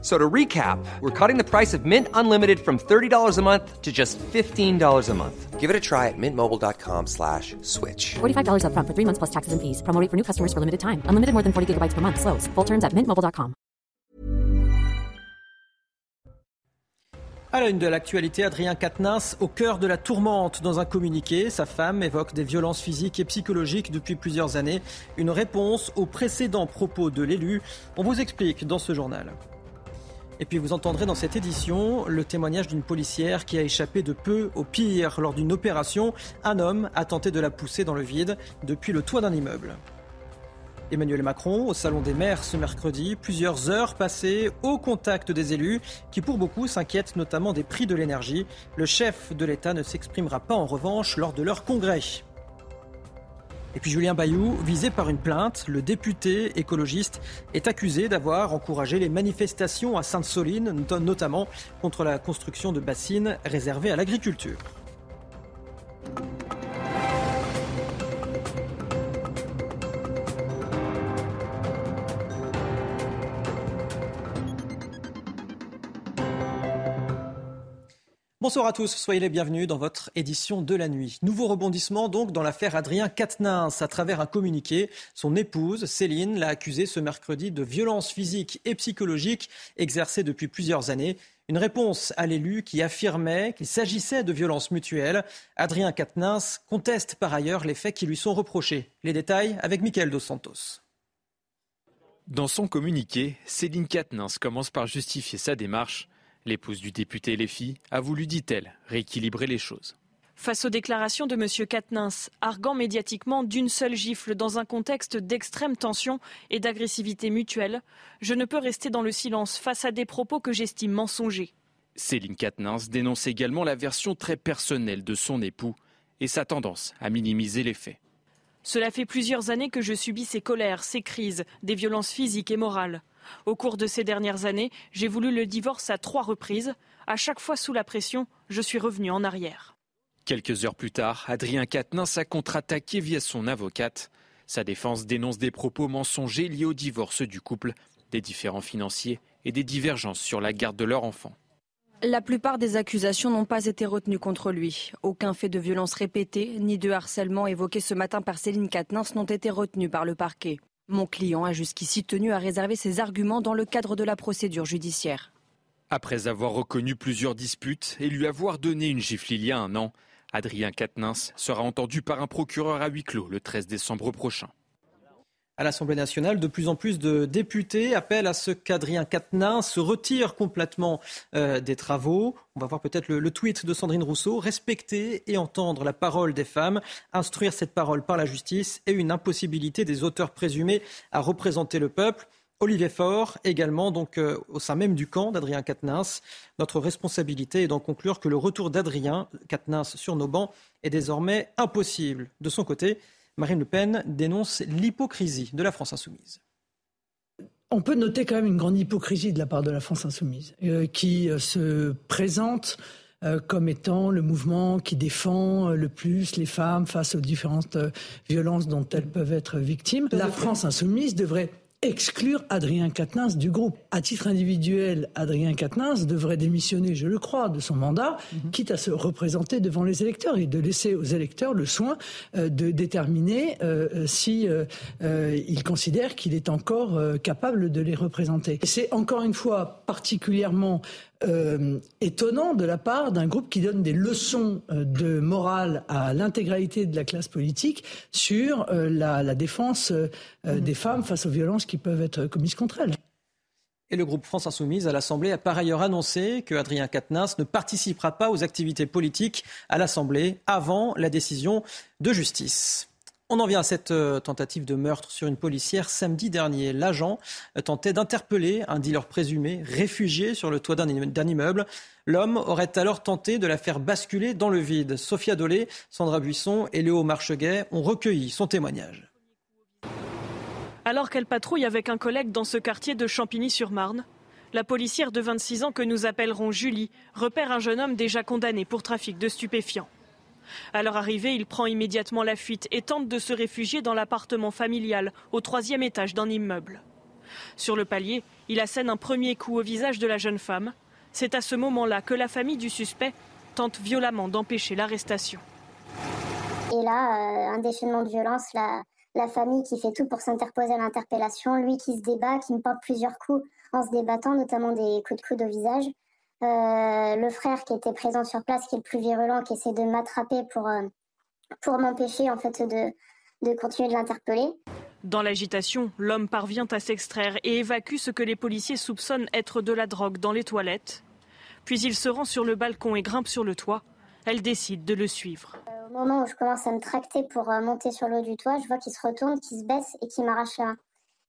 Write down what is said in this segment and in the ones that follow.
So to recap, we're cutting the price of Mint Unlimited from $30 a month to just $15 a month. Give it a try at mintmobile.com slash switch. $45 upfront for three months plus taxes and fees. Promo rate for new customers for limited time. Unlimited more than 40 gigabytes per month. Slows. Full terms at mintmobile.com. À la une de l'actualité, Adrien Quatennens au cœur de la tourmente. Dans un communiqué, sa femme évoque des violences physiques et psychologiques depuis plusieurs années. Une réponse aux précédents propos de l'élu. On vous explique dans ce journal. Et puis vous entendrez dans cette édition le témoignage d'une policière qui a échappé de peu au pire lors d'une opération. Un homme a tenté de la pousser dans le vide depuis le toit d'un immeuble. Emmanuel Macron au Salon des maires ce mercredi, plusieurs heures passées au contact des élus qui pour beaucoup s'inquiètent notamment des prix de l'énergie. Le chef de l'État ne s'exprimera pas en revanche lors de leur congrès. Et puis Julien Bayou, visé par une plainte, le député écologiste est accusé d'avoir encouragé les manifestations à Sainte-Soline, notamment contre la construction de bassines réservées à l'agriculture. Bonsoir à tous, soyez les bienvenus dans votre édition de la nuit. Nouveau rebondissement donc dans l'affaire Adrien Quatennens. À travers un communiqué, son épouse, Céline, l'a accusé ce mercredi de violences physiques et psychologiques exercées depuis plusieurs années. Une réponse à l'élu qui affirmait qu'il s'agissait de violences mutuelles. Adrien Quatennens conteste par ailleurs les faits qui lui sont reprochés. Les détails avec Mickaël Dos Santos. Dans son communiqué, Céline Quatennens commence par justifier sa démarche. L'épouse du député Léfy a voulu, dit-elle, rééquilibrer les choses. Face aux déclarations de M. Katnins, arguant médiatiquement d'une seule gifle dans un contexte d'extrême tension et d'agressivité mutuelle, je ne peux rester dans le silence face à des propos que j'estime mensongers. Céline Katnins dénonce également la version très personnelle de son époux et sa tendance à minimiser les faits. Cela fait plusieurs années que je subis ces colères, ces crises, des violences physiques et morales. Au cours de ces dernières années, j'ai voulu le divorce à trois reprises. À chaque fois sous la pression, je suis revenu en arrière. Quelques heures plus tard, Adrien Quatennens a contre-attaqué via son avocate. Sa défense dénonce des propos mensongers liés au divorce du couple, des différends financiers et des divergences sur la garde de leur enfant. La plupart des accusations n'ont pas été retenues contre lui. Aucun fait de violence répété ni de harcèlement évoqué ce matin par Céline Quatennens n'ont été retenus par le parquet. Mon client a jusqu'ici tenu à réserver ses arguments dans le cadre de la procédure judiciaire. Après avoir reconnu plusieurs disputes et lui avoir donné une gifle il y a un an, Adrien Quatennens sera entendu par un procureur à huis clos le 13 décembre prochain. À l'Assemblée nationale, de plus en plus de députés appellent à ce qu'Adrien Quatennens se retire complètement euh, des travaux. On va voir peut-être le, le, tweet de Sandrine Rousseau. Respecter et entendre la parole des femmes, instruire cette parole par la justice et une impossibilité des auteurs présumés à représenter le peuple. Olivier Faure, également donc euh, au sein même du camp d'Adrien Quatennens. Notre responsabilité est d'en conclure que le retour d'Adrien Quatennens sur nos bancs est désormais impossible. De son côté, Marine Le Pen dénonce l'hypocrisie de la France insoumise. On peut noter quand même une grande hypocrisie de la part de la France insoumise, euh, qui euh, se présente euh, comme étant le mouvement qui défend euh, le plus les femmes face aux différentes violences dont elles peuvent être victimes. La France insoumise devrait exclure Adrien Quatennens du groupe. À titre individuel, Adrien Quatennens devrait démissionner, je le crois, de son mandat, mmh. quitte à se représenter devant les électeurs et de laisser aux électeurs le soin euh, de déterminer euh, si euh, il considère qu'il est encore capable de les représenter. C'est encore une fois particulièrement euh, étonnant de la part d'un groupe qui donne des leçons euh, de morale à l'intégralité de la classe politique sur euh, la, la, défense euh, mmh. des femmes face aux violences qui peuvent être commises contre elles. Et le groupe France Insoumise à l'Assemblée a par ailleurs annoncé que Adrien Quatennens ne participera pas aux activités politiques à l'Assemblée avant la décision de justice. On en vient à cette tentative de meurtre sur une policière samedi dernier. L'agent tentait d'interpeller un dealer présumé réfugié sur le toit d'un immeuble. L'homme aurait alors tenté de la faire basculer dans le vide. Sophia Dolé, Sandra Buisson et Léo Marcheguet ont recueilli son témoignage. Alors qu'elle patrouille avec un collègue dans ce quartier de Champigny-sur-Marne, la policière de 26 ans que nous appellerons Julie repère un jeune homme déjà condamné pour trafic de stupéfiants. À leur arrivée, il prend immédiatement la fuite et tente de se réfugier dans l'appartement familial au troisième étage d'un immeuble. Sur le palier, il assène un premier coup au visage de la jeune femme. C'est à ce moment-là que la famille du suspect tente violemment d'empêcher l'arrestation. Et là, euh, un déchaînement de violence, la famille qui fait tout pour s'interposer à l'interpellation, lui qui se débat, qui me porte plusieurs coups en se débattant, notamment des coups de coude au visage. Euh, le frère qui était présent sur place, qui est le plus virulent, qui essaie de m'attraper pour, euh, pour m'empêcher en fait de, de continuer de l'interpeller. Dans l'agitation, l'homme parvient à s'extraire et évacue ce que les policiers soupçonnent être de la drogue dans les toilettes. Puis il se rend sur le balcon et grimpe sur le toit. Elle décide de le suivre. Au moment où je commence à me tracter pour monter sur le haut du toit, je vois qu'il se retourne, qu'il se baisse et qu'il m'arrache main.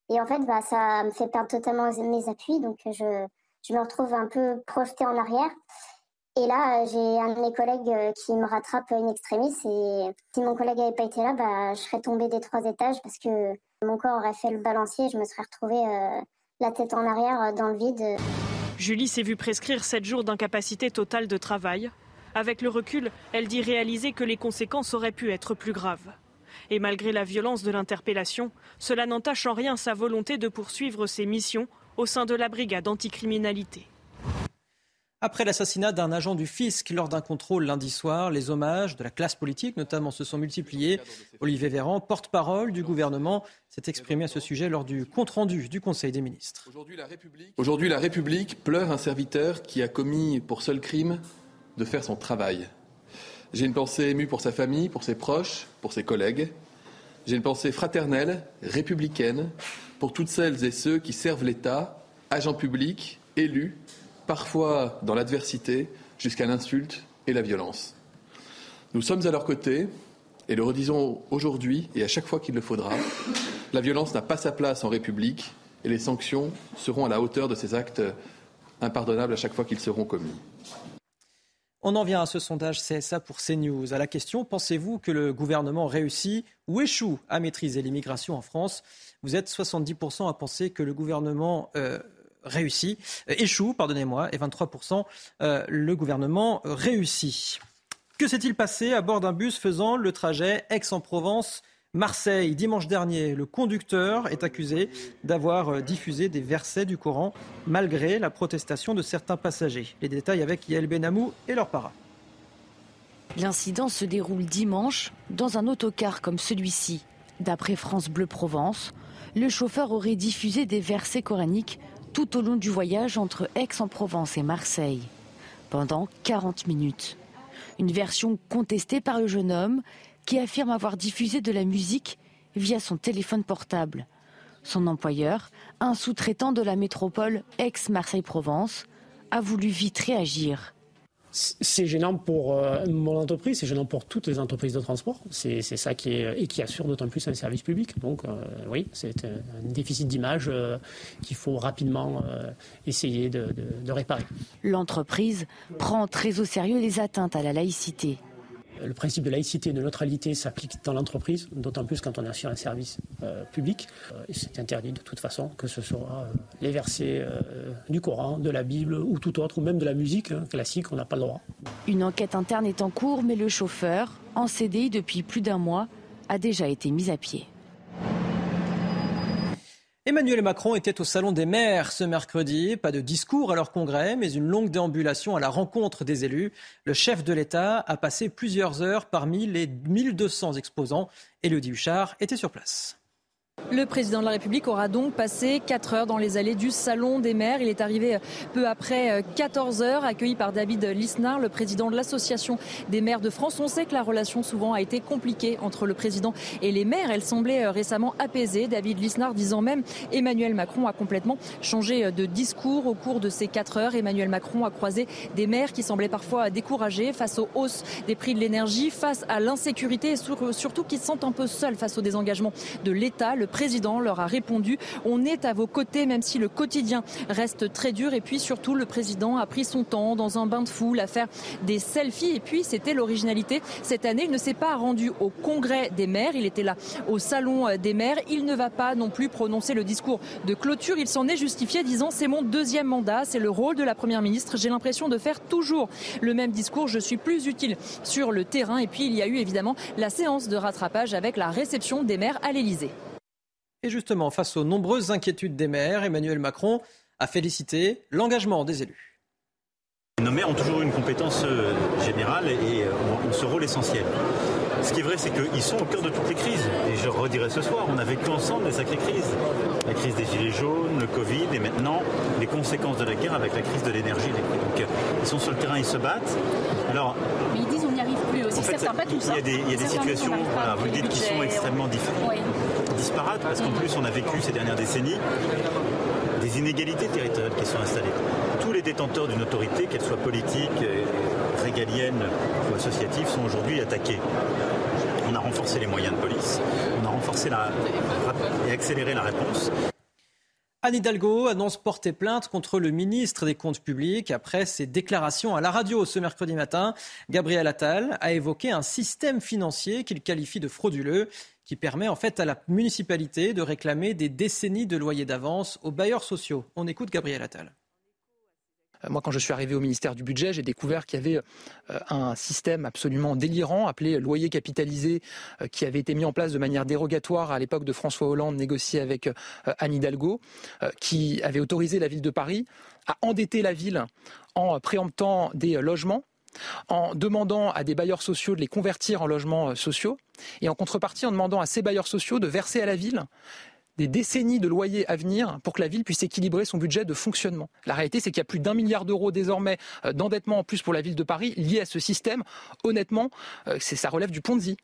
Et en fait, bah, ça me fait perdre totalement mes appuis, donc je, je me retrouve un peu projetée en arrière. Et là, j'ai un de mes collègues euh, qui me rattrape une extrémiste. Et si mon collègue n'avait pas été là, bah, je serais tombée des trois étages parce que mon corps aurait fait le balancier et je me serais retrouvée euh, la tête en arrière euh, dans le vide. Julie s'est vue prescrire 7 jours d'incapacité totale de travail. Avec le recul, elle dit réaliser que les conséquences auraient pu être plus graves. Et malgré la violence de l'interpellation, cela n'entache en rien sa volonté de poursuivre ses missions au sein de la brigade anticriminalité. Après l'assassinat d'un agent du fisc lors d'un contrôle lundi soir, les hommages de la classe politique notamment se sont multipliés. Olivier Véran, porte-parole du gouvernement, s'est exprimé à ce sujet lors du compte-rendu du Conseil des ministres. Aujourd'hui, la République pleure un serviteur qui a commis pour seul crime de faire son travail. J'ai une pensée émue pour sa famille, pour ses proches, pour ses collègues. J'ai une pensée fraternelle, républicaine, pour toutes celles et ceux qui servent l'État, agents publics, élus, parfois dans l'adversité, jusqu'à l'insulte et la violence. Nous sommes à leur côté et le redisons aujourd'hui et à chaque fois qu'il le faudra. La violence n'a pas sa place en République et les sanctions seront à la hauteur de ces actes impardonnables à chaque fois qu'ils seront commis. On en vient à ce sondage CSA pour CNews. À la question, pensez-vous que le gouvernement réussit ou échoue à maîtriser l'immigration en France? Vous êtes 70% à penser que le gouvernement euh, réussit, euh, échoue, pardonnez-moi, et 23% euh, le gouvernement réussit. Que s'est-il passé à bord d'un bus faisant le trajet Aix-en-Provence Marseille, dimanche dernier, le conducteur est accusé d'avoir euh, diffusé des versets du Coran malgré la protestation de certains passagers. Les détails avec Yael Benamou et leur para. L'incident se déroule dimanche dans un autocar comme celui-ci. D'après France Bleu Provence, le chauffeur aurait diffusé des versets coraniques tout au long du voyage entre Aix-en-Provence et Marseille, pendant 40 minutes. Une version contestée par le jeune homme qui affirme avoir diffusé de la musique via son téléphone portable. Son employeur, un sous-traitant de la métropole ex-Marseille-Provence, a voulu vite réagir. C'est gênant pour euh, mon entreprise, c'est gênant pour toutes les entreprises de transport. C'est ça qui est et qui assure d'autant plus un service public. Donc euh, oui, c'est un déficit d'image euh, qu'il faut rapidement essayer de réparer. L'entreprise prend très au sérieux les atteintes à la laïcité. Le principe de laïcité et de neutralité s'applique dans l'entreprise, d'autant plus quand on assure un service euh, public. Euh, c'est interdit de toute façon, que ce soit euh, les versets du Coran, de la Bible ou tout autre, ou même de la musique hein, classique, on n'a pas le droit. Une enquête interne est en cours, mais le chauffeur, en CDI depuis plus d'un mois, a déjà été mis à pied. Emmanuel Macron était au Salon des maires ce mercredi. Pas de discours à leur congrès, mais une longue déambulation à la rencontre des élus. Le chef de l'État a passé plusieurs heures parmi les 1200 exposants. Élodie Huchard était sur place. Le président de la République aura donc passé 4 heures dans les allées du Salon des maires. Il est arrivé peu après 14 heures, accueilli par David Lisnard, le président de l'Association des maires de France. On sait que la relation souvent a été compliquée entre le président et les maires. Elle semblait récemment apaisée. David Lisnard disant même Emmanuel Macron a complètement changé de discours au cours de ces 4 heures. Emmanuel Macron a croisé des maires qui semblaient parfois découragés face aux hausses des prix de l'énergie, face à l'insécurité et surtout qui se sentent un peu seuls face au désengagement de l'État. Président leur a répondu On est à vos côtés, même si le quotidien reste très dur. Et puis surtout, le président a pris son temps dans un bain de foule à faire des selfies. Et puis, c'était l'originalité. Cette année, il ne s'est pas rendu au congrès des maires. Il était là au salon des maires. Il ne va pas non plus prononcer le discours de clôture. Il s'en est justifié, disant C'est mon deuxième mandat, c'est le rôle de la première ministre. J'ai l'impression de faire toujours le même discours. Je suis plus utile sur le terrain. Et puis, il y a eu évidemment la séance de rattrapage avec la réception des maires à l'Elysée. Et justement, face aux nombreuses inquiétudes des maires, Emmanuel Macron a félicité l'engagement des élus. Nos maires ont toujours une compétence euh, générale et ont ce rôle essentiel. Ce qui est vrai, c'est qu'ils sont au cœur de toutes les crises. Et je redirai ce soir, on a vécu ensemble des sacrées crises. La crise des gilets jaunes, le Covid et maintenant les conséquences de la guerre avec la crise de l'énergie. Donc ils sont sur le terrain, ils se battent. Alors, Mais ils disent on n'y arrive plus aussi. Certains pas tout ça. Il y a des, situations, vous le dites, qui sont extrêmement disparates parce qu'en plus on a vécu ces dernières décennies des inégalités territoriales qui sont installées. Tous les détenteurs d'une autorité, qu'elle soit politique, régalienne ou associative, sont aujourd'hui attaqués. On a renforcé les moyens de police, on a renforcé la, et accéléré la réponse. Anne Hidalgo annonce porter plainte contre le ministre des Comptes publics après ses déclarations à la radio ce mercredi matin. Gabriel Attal a évoqué un système financier qu'il qualifie de frauduleux qui permet en fait à la municipalité de réclamer des décennies de loyers d'avance aux bailleurs sociaux. On écoute Gabriel Attal. Euh, moi, quand je suis arrivé au ministère du Budget, j'ai découvert qu'il y avait euh, un système absolument délirant appelé loyer capitalisé euh, qui avait été mis en place de manière dérogatoire à l'époque de François Hollande, négocié avec Anne Hidalgo, qui avait autorisé la ville de Paris à endetter la ville en préemptant des logements en demandant à des bailleurs sociaux de les convertir en logements euh, sociaux et en contrepartie en demandant à ces bailleurs sociaux de verser à la ville des décennies de loyers à venir pour que la ville puisse équilibrer son budget de fonctionnement. La réalité, c'est qu'il y a plus d'un milliard d'euros désormais euh, d'endettement en plus pour la ville de Paris lié à ce système. Honnêtement, euh, ça relève du Ponzi.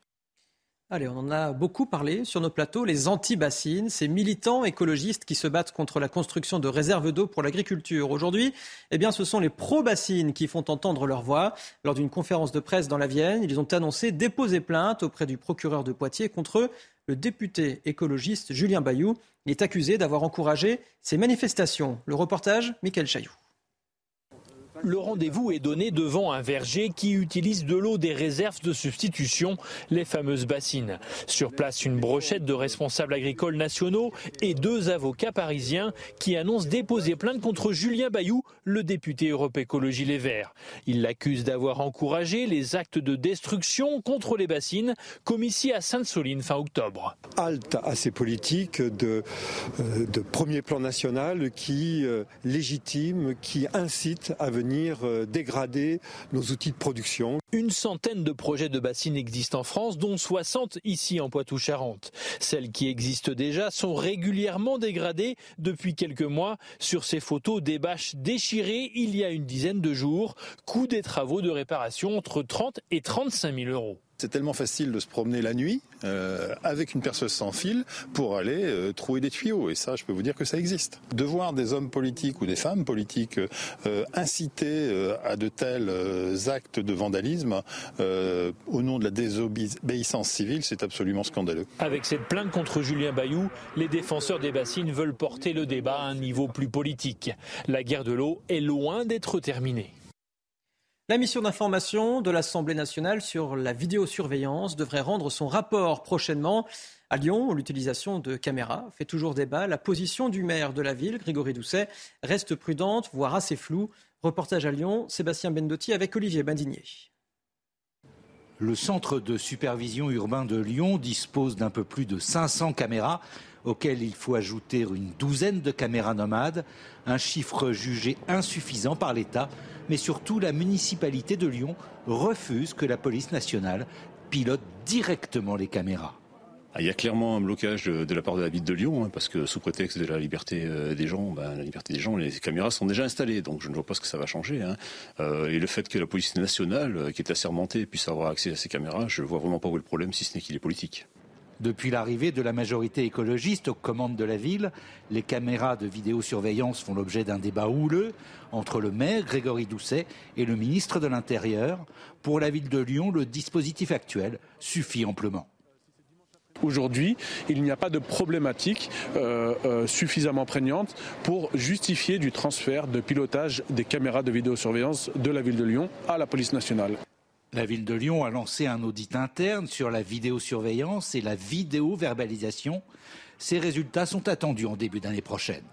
Allez, on en a beaucoup parlé sur nos plateaux, les anti-bassines, ces militants écologistes qui se battent contre la construction de réserves d'eau pour l'agriculture. Aujourd'hui, eh bien, ce sont les pro-bassines qui font entendre leur voix. Lors d'une conférence de presse dans la Vienne, ils ont annoncé déposer plainte auprès du procureur de Poitiers contre le député écologiste Julien Bayou. Il est accusé d'avoir encouragé ces manifestations. Le reportage, Michael Chailloux. Le rendez-vous est donné devant un verger qui utilise de l'eau des réserves de substitution, les fameuses bassines. Sur place, une brochette de responsables agricoles nationaux et deux avocats parisiens qui annoncent déposer plainte contre Julien Bayou, le député Europe Écologie Les Verts. Il l'accuse d'avoir encouragé les actes de destruction contre les bassines commis ici à Sainte-Soline fin octobre. Halte à ces politiques de, euh, premier plan national qui euh, légitiment, qui incitent à venir euh, dégrader nos outils de production. Une centaine de projets de bassines existent en France, dont 60 ici en Poitou-Charentes. Celles qui existent déjà sont régulièrement dégradées depuis quelques mois. Sur ces photos, des bâches déchirées il y a une dizaine de jours. Coût des travaux de réparation entre 30 et 35 000 euros. C'est tellement facile de se promener la nuit euh, avec une perceuse sans fil pour aller euh, trouver des tuyaux. Et ça, je peux vous dire que ça existe. De voir des hommes politiques ou des femmes politiques euh, inciter à de tels actes de vandalisme au nom de la désobéissance civile, c'est absolument scandaleux. Avec cette plainte contre Julien Bayou, les défenseurs des bassines veulent porter le débat à un niveau plus politique. La guerre de l'eau est loin d'être terminée. La mission d'information de l'Assemblée nationale sur la vidéosurveillance devrait rendre son rapport prochainement. À Lyon, l'utilisation de caméras fait toujours débat. La position du maire de la ville, Grégory Doucet, reste prudente, voire assez floue. Reportage à Lyon, Sébastien Bendotti avec Olivier Bandinier. Le centre de supervision urbain de Lyon dispose d'un peu plus de 500 caméras auxquelles il faut ajouter une douzaine de caméras nomades, un chiffre jugé insuffisant par l'État mais surtout la municipalité de Lyon refuse que la police nationale pilote directement les caméras. Ah, il y a clairement un blocage de la part de la ville de Lyon, hein, parce que sous prétexte de la liberté euh, des gens, ben, la liberté des gens, les caméras sont déjà installées, donc je ne vois pas ce que ça va changer. Hein. Euh, et le fait que la police nationale, euh, qui est assermentée, puisse avoir accès à ces caméras, je ne vois vraiment pas où est le problème, si ce n'est qu'il est politique. Depuis l'arrivée de la majorité écologiste aux commandes de la ville, les caméras de vidéosurveillance font l'objet d'un débat houleux entre le maire Grégory Doucet et le ministre de l'Intérieur. Pour la ville de Lyon, le dispositif actuel suffit amplement. Aujourd'hui, il n'y a pas de problématique euh, euh, suffisamment prégnante pour justifier du transfert de pilotage des caméras de vidéosurveillance de la ville de Lyon à la police nationale. La ville de Lyon a lancé un audit interne sur la vidéosurveillance et la vidéo-verbalisation. Ces résultats sont attendus en début d'année prochaine.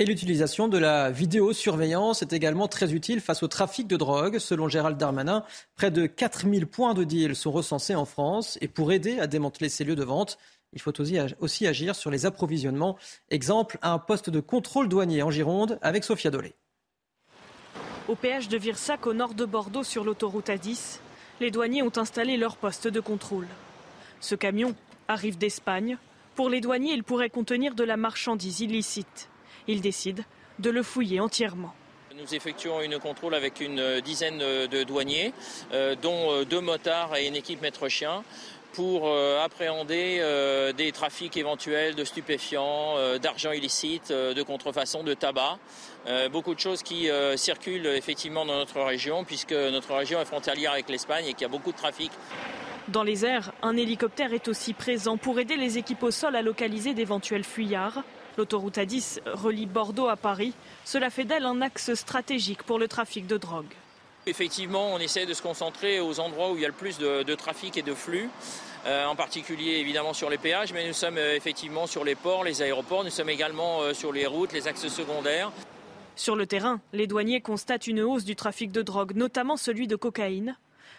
Et l'utilisation de la vidéosurveillance est également très utile face au trafic de drogue. Selon Gérald Darmanin, près de 4000 points de deal sont recensés en France. Et pour aider à démanteler ces lieux de vente, il faut aussi agir sur les approvisionnements. Exemple, un poste de contrôle douanier en Gironde avec Sophia Dolé. Au péage de Virsac, au nord de Bordeaux, sur l'autoroute A10, les douaniers ont installé leur poste de contrôle. Ce camion arrive d'Espagne. Pour les douaniers, il pourrait contenir de la marchandise illicite. Ils décident de le fouiller entièrement. Nous effectuons une contrôle avec une dizaine de douaniers, euh, dont euh, deux motards et une équipe maître-chien pour euh, appréhender des trafics éventuels de stupéfiants, d'argent illicite, de contrefaçon, de tabac. beaucoup de choses qui circulent effectivement dans notre région, puisque notre région est frontalière avec l'Espagne et qu'il y a beaucoup de trafic. Dans les airs, un hélicoptère est aussi présent pour aider les équipes au sol à localiser d'éventuels fuyards. L'autoroute A10 relie Bordeaux à Paris. Cela fait d'elle un axe stratégique pour le trafic de drogue. Effectivement, on essaie de se concentrer aux endroits où il y a le plus de, trafic et de flux. Euh, en particulier évidemment sur les péages, mais nous sommes euh, effectivement sur les ports, les aéroports, nous sommes également euh, sur les routes, les axes secondaires. Sur le terrain, les douaniers constatent une hausse du trafic de drogue, notamment celui de cocaïne.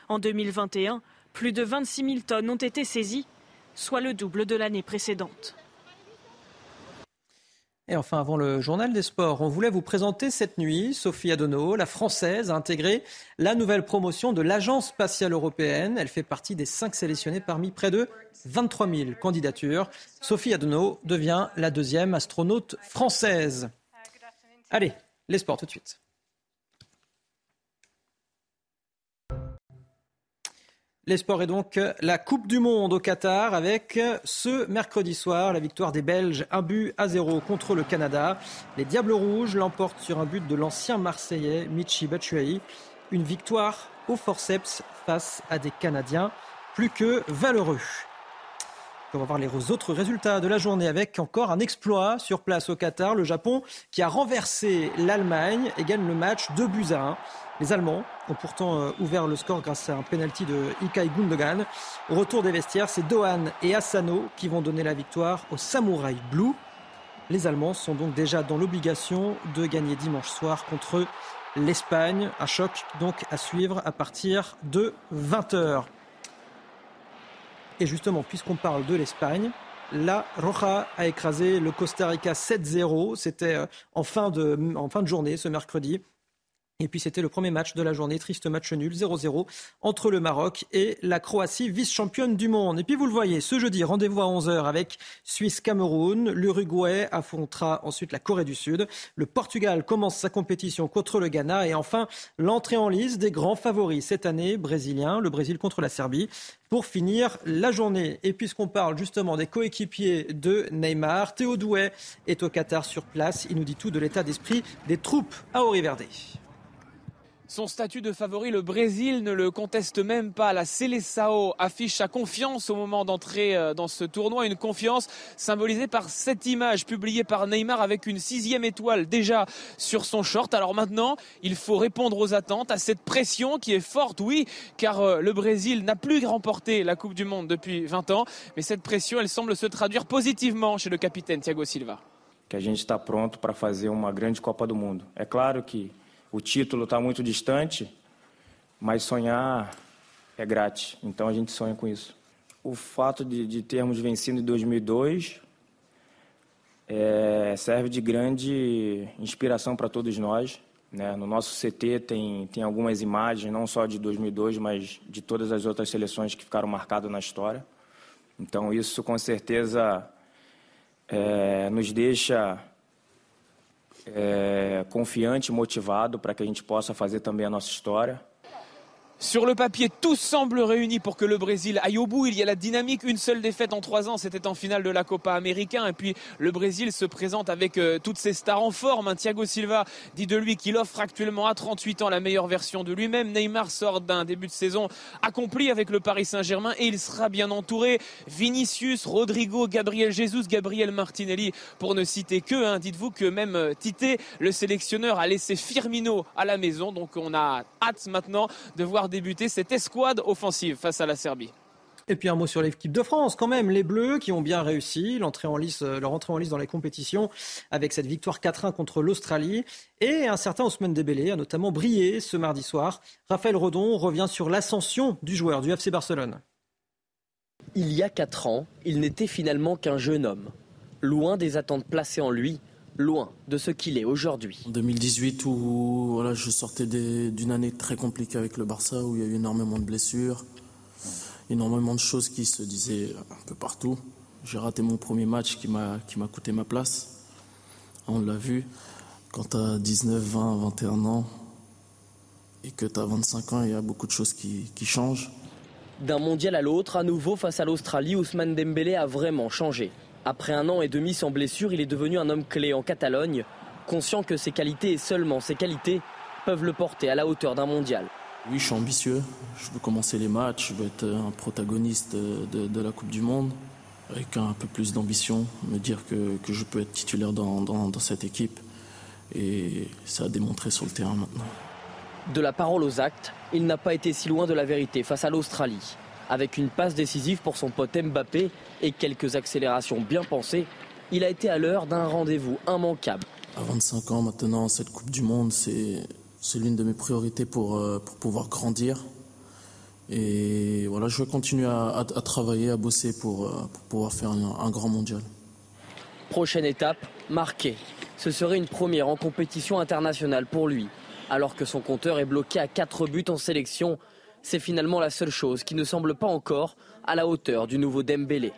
En 2021, plus de 26 000 tonnes ont été saisies, soit le double de l'année précédente. Et enfin, avant le journal des sports, on voulait vous présenter cette nuit, Sophie Adono, la française, a intégré la nouvelle promotion de l'Agence spatiale européenne. Elle fait partie des cinq sélectionnés parmi près de 23 000 candidatures. Sophie Adono devient la deuxième astronaute française. Allez, les sports tout de suite. Les sports et donc la Coupe du Monde au Qatar avec ce mercredi soir la victoire des Belges, un but à zéro contre le Canada. Les Diables Rouges l'emportent sur un but de l'ancien Marseillais Michi Batshuayi. Une victoire au forceps face à des Canadiens plus que valeureux. On va voir les autres résultats de la journée avec encore un exploit sur place au Qatar. Le Japon qui a renversé l'Allemagne et gagne le match 2 buts à 1. Les Allemands ont pourtant euh, ouvert le score grâce à un penalty de Ikai Gundogan. Au retour des vestiaires, c'est Dohan et Asano qui vont donner la victoire aux Samurai Blue. Les Allemands sont donc déjà dans l'obligation de gagner dimanche soir contre l'Espagne. Un choc donc à suivre à partir de 20h. Et justement, puisqu'on parle de l'Espagne, la Roja a écrasé le Costa Rica 7-0. C'était euh, en, fin en fin de journée ce mercredi. Et puis c'était le premier match de la journée, triste match nul, 0-0 entre le Maroc et la Croatie, vice-championne du monde. Et puis vous le voyez, ce jeudi, rendez-vous à 11h avec Suisse-Cameroun. L'Uruguay affrontera ensuite la Corée du Sud. Le Portugal commence sa compétition contre le Ghana. Et enfin, l'entrée en liste des grands favoris cette année, brésiliens, le Brésil contre la Serbie. Pour finir la journée, et puisqu'on parle justement des coéquipiers de Neymar, Théo Douet est au Qatar sur place. Il nous dit tout de l'état d'esprit des troupes à Verde. Son statut de favori, le Brésil ne le conteste même pas. La Seleção affiche sa confiance au moment d'entrer euh, dans ce tournoi, une confiance symbolisée par cette image publiée par Neymar avec une sixième étoile déjà sur son short. Alors maintenant, il faut répondre aux attentes, à cette pression qui est forte, oui, car euh, le Brésil n'a plus remporté la Coupe du Monde depuis 20 ans, mais cette pression, elle semble se traduire positivement chez le capitaine Thiago Silva. Que a gente está pronto para fazer uma grande Copa do Mundo. É claro que o título está muito distante, mas sonhar é grátis. Então a gente sonha com isso. O fato de, de termos vencido em 2002 é, serve de grande inspiração para todos nós. Né? No nosso CT tem, tem algumas imagens, não só de 2002, mas de todas as outras seleções que ficaram marcadas na história. Então isso com certeza é, nos deixa é, confiante, motivado para que a gente possa fazer também a nossa história. Sur le papier, tout semble réuni pour que le Brésil aille au bout. Il y a la dynamique, une seule défaite en trois ans, c'était en finale de la Copa Américain. Et puis le Brésil se présente avec euh, toutes ses stars en forme. Thiago Silva dit de lui qu'il offre actuellement à 38 ans la meilleure version de lui-même. Neymar sort d'un début de saison accompli avec le Paris Saint-Germain et il sera bien entouré. Vinicius, Rodrigo, Gabriel Jesus, Gabriel Martinelli, pour ne citer que. Dites-vous que même euh, Tite, le sélectionneur, a laissé Firmino à la maison. Donc on a hâte maintenant de voir débuter cette escouade offensive face à la Serbie. Et puis un mot sur l'équipe de France, quand même, les Bleus qui ont bien réussi l'entrée en lice, leur entrée en lice dans les compétitions avec cette victoire 4-1 contre l'Australie. Et un certain Ousmane Dembélé a notamment brillé ce mardi soir. Raphaël Redon revient sur l'ascension du joueur du FC Barcelone. Il y a 4 ans, il n'était finalement qu'un jeune homme, loin des attentes placées en lui loin de ce qu'il est aujourd'hui. En 2018, où voilà, je sortais d'une année très compliquée avec le Barça, où il y a eu énormément de blessures, énormément de choses qui se disaient un peu partout. J'ai raté mon premier match qui m'a coûté ma place. On l'a vu, quand tu as 19, 20, 21 ans et que tu as 25 ans, il y a beaucoup de choses qui, qui changent. D'un mondial à l'autre, à nouveau face à l'Australie, Ousmane Dembélé a vraiment changé. Après un an et demi sans blessure, il est devenu un homme clé en Catalogne, conscient que ses qualités et seulement ses qualités peuvent le porter à la hauteur d'un mondial. Oui, je suis ambitieux. Je veux commencer les matchs, je veux être un protagoniste de, la Coupe du Monde, avec un peu plus d'ambition, me dire que, je peux être titulaire dans, dans cette équipe. Et ça a démontré sur le terrain maintenant. De la parole aux actes, il n'a pas été si loin de la vérité face à l'Australie. Avec une passe décisive pour son pote Mbappé et quelques accélérations bien pensées, il a été à l'heure d'un rendez-vous immanquable. À 25 ans maintenant, cette Coupe du Monde, c'est, l'une de mes priorités pour, euh, pour pouvoir grandir. Et voilà, je vais continuer à, travailler, à bosser pour, euh, pouvoir faire un, un grand mondial. Prochaine étape, marquer. Ce serait une première en compétition internationale pour lui. Alors que son compteur est bloqué à 4 buts en sélection, c'est finalement la seule chose qui ne semble pas encore à la hauteur du nouveau Dembélé.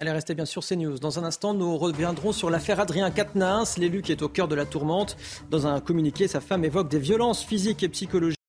Allez, restez bien sur CNews. Dans un instant, nous reviendrons sur l'affaire Adrien Quatennens, l'élu qui est au cœur de la tourmente. Dans un communiqué, sa femme évoque des violences physiques et psychologiques.